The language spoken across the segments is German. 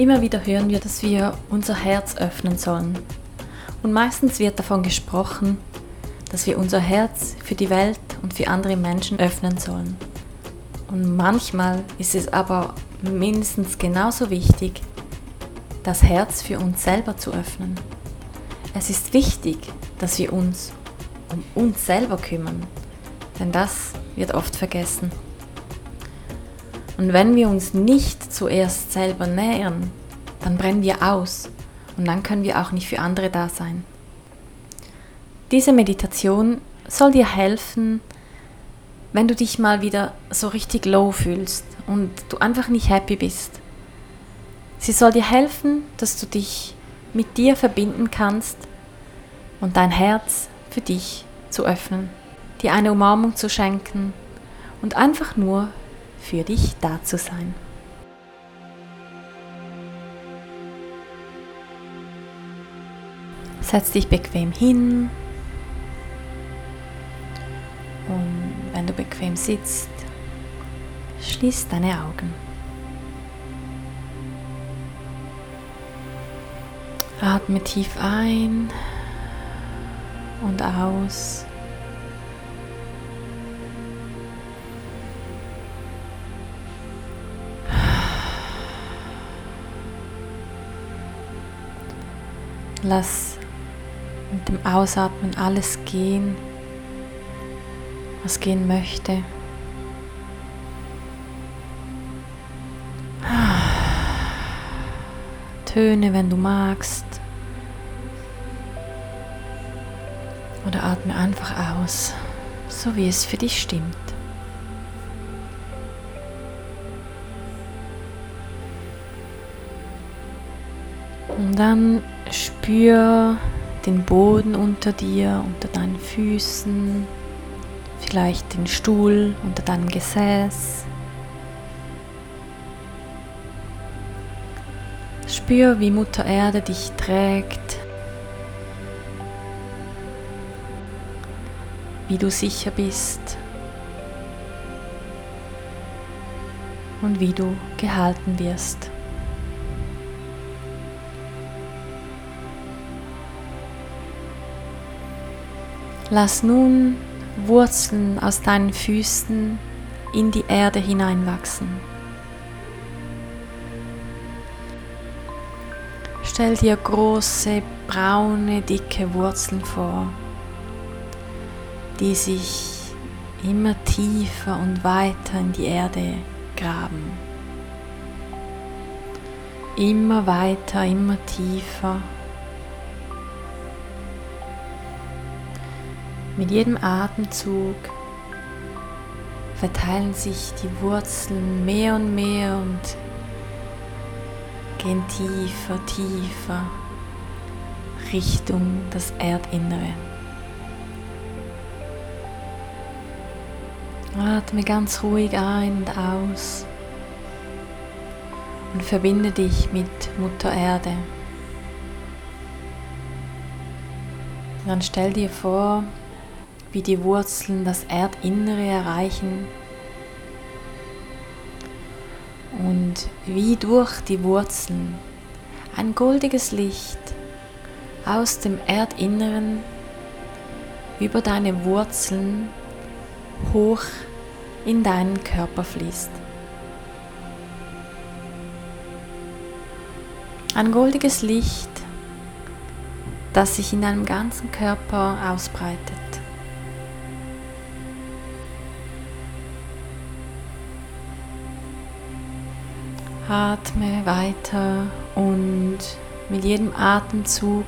Immer wieder hören wir, dass wir unser Herz öffnen sollen. Und meistens wird davon gesprochen, dass wir unser Herz für die Welt und für andere Menschen öffnen sollen. Und manchmal ist es aber mindestens genauso wichtig, das Herz für uns selber zu öffnen. Es ist wichtig, dass wir uns um uns selber kümmern, denn das wird oft vergessen. Und wenn wir uns nicht zuerst selber nähern, dann brennen wir aus und dann können wir auch nicht für andere da sein. Diese Meditation soll dir helfen, wenn du dich mal wieder so richtig low fühlst und du einfach nicht happy bist. Sie soll dir helfen, dass du dich mit dir verbinden kannst und dein Herz für dich zu öffnen, dir eine Umarmung zu schenken und einfach nur für dich da zu sein. Setz dich bequem hin und wenn du bequem sitzt, schließ deine Augen. Atme tief ein und aus. Lass mit dem Ausatmen alles gehen, was gehen möchte. Töne, wenn du magst. Oder atme einfach aus, so wie es für dich stimmt. Und dann spür den Boden unter dir, unter deinen Füßen, vielleicht den Stuhl unter deinem Gesäß. Spür, wie Mutter Erde dich trägt, wie du sicher bist und wie du gehalten wirst. Lass nun Wurzeln aus deinen Füßen in die Erde hineinwachsen. Stell dir große, braune, dicke Wurzeln vor, die sich immer tiefer und weiter in die Erde graben. Immer weiter, immer tiefer Mit jedem Atemzug verteilen sich die Wurzeln mehr und mehr und gehen tiefer, tiefer Richtung das Erdinnere. Atme ganz ruhig ein und aus und verbinde dich mit Mutter Erde. Dann stell dir vor, wie die Wurzeln das Erdinnere erreichen und wie durch die Wurzeln ein goldiges Licht aus dem Erdinneren über deine Wurzeln hoch in deinen Körper fließt. Ein goldiges Licht, das sich in deinem ganzen Körper ausbreitet. Atme weiter und mit jedem Atemzug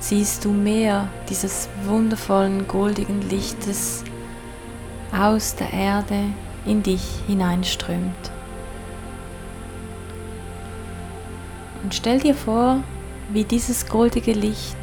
siehst du mehr dieses wundervollen goldigen Lichtes aus der Erde in dich hineinströmt. Und stell dir vor, wie dieses goldige Licht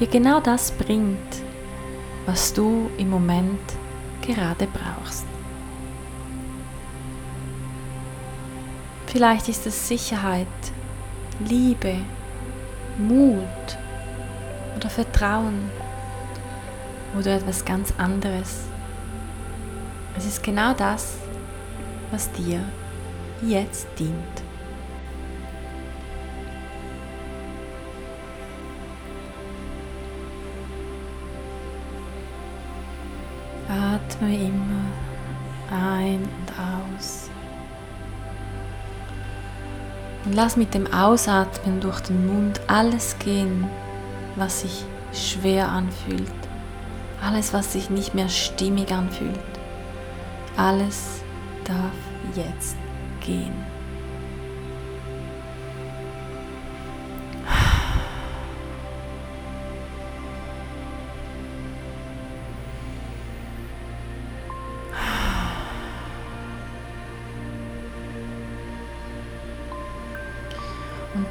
dir genau das bringt, was du im Moment gerade brauchst. Vielleicht ist es Sicherheit, Liebe, Mut oder Vertrauen oder etwas ganz anderes. Es ist genau das, was dir jetzt dient. Atme immer ein und aus. Und lass mit dem Ausatmen durch den Mund alles gehen, was sich schwer anfühlt. Alles, was sich nicht mehr stimmig anfühlt. Alles darf jetzt gehen.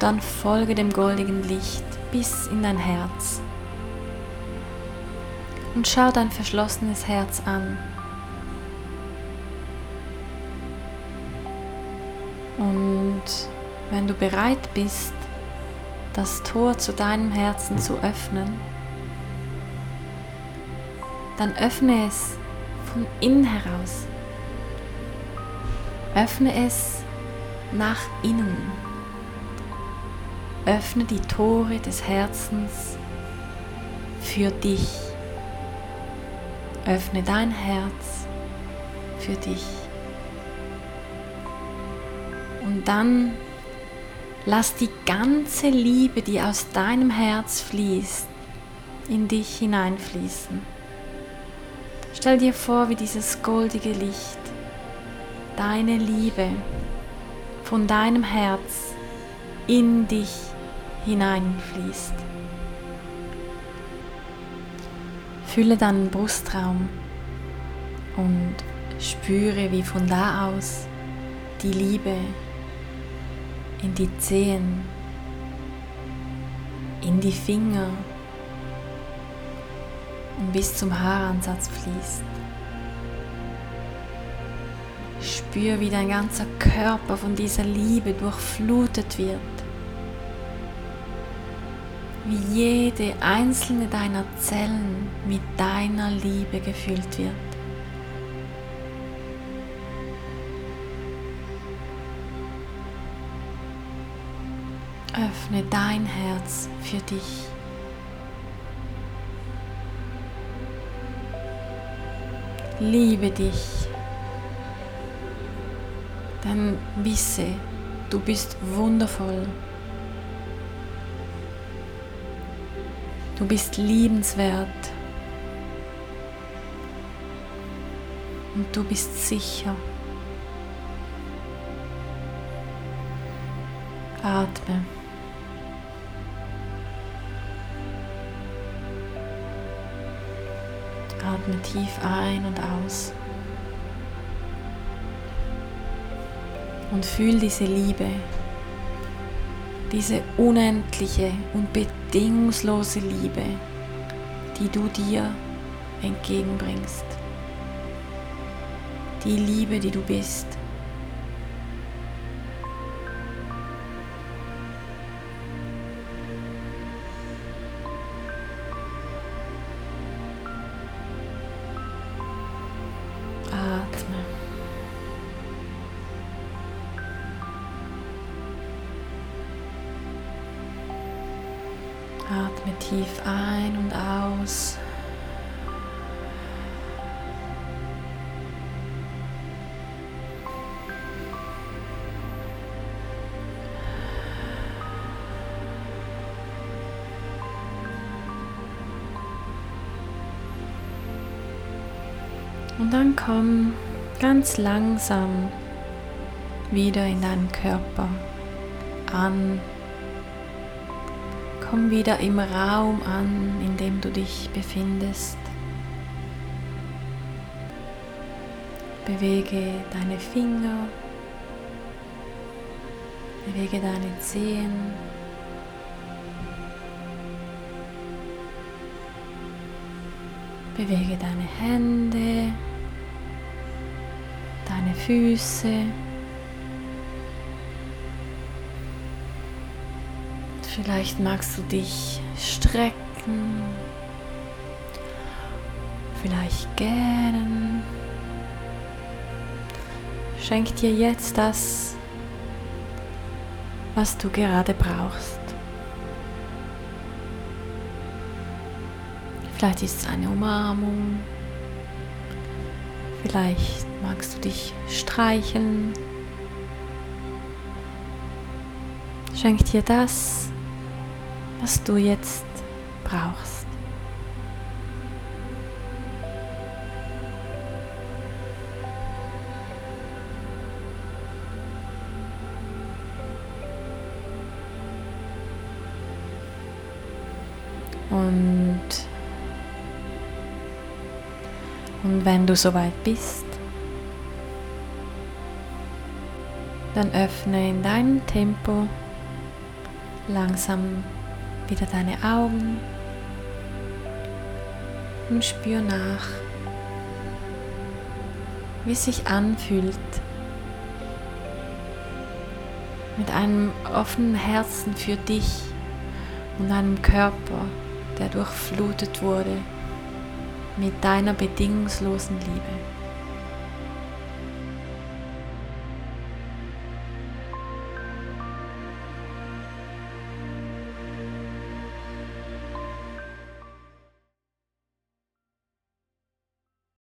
Dann folge dem goldigen Licht bis in dein Herz. Und schau dein verschlossenes Herz an. Und wenn du bereit bist, das Tor zu deinem Herzen zu öffnen, dann öffne es von innen heraus. Öffne es nach innen. Öffne die Tore des Herzens für dich. Öffne dein Herz für dich. Und dann lass die ganze Liebe, die aus deinem Herz fließt, in dich hineinfließen. Stell dir vor, wie dieses goldige Licht, deine Liebe von deinem Herz in dich hineinfließt. Fülle deinen Brustraum und spüre, wie von da aus die Liebe in die Zehen, in die Finger und bis zum Haaransatz fließt. Spür, wie dein ganzer Körper von dieser Liebe durchflutet wird wie jede einzelne deiner Zellen mit deiner Liebe gefüllt wird. Öffne dein Herz für dich. Liebe dich, denn wisse, du bist wundervoll. Du bist liebenswert. Und du bist sicher. Atme. Atme tief ein und aus. Und fühl diese Liebe, diese unendliche und bedingungslose Liebe, die du dir entgegenbringst. Die Liebe, die du bist. tief ein und aus. Und dann komm ganz langsam wieder in deinen Körper an Komm wieder im Raum an, in dem du dich befindest. Bewege deine Finger, bewege deine Zehen. Bewege deine Hände, deine Füße. Vielleicht magst du dich strecken, vielleicht gähnen. Schenk dir jetzt das, was du gerade brauchst. Vielleicht ist es eine Umarmung. Vielleicht magst du dich streicheln. Schenk dir das, was du jetzt brauchst. Und, und wenn du soweit bist, dann öffne in deinem Tempo langsam wieder deine Augen und spür nach, wie es sich anfühlt, mit einem offenen Herzen für dich und einem Körper der durchflutet wurde mit deiner bedingungslosen Liebe.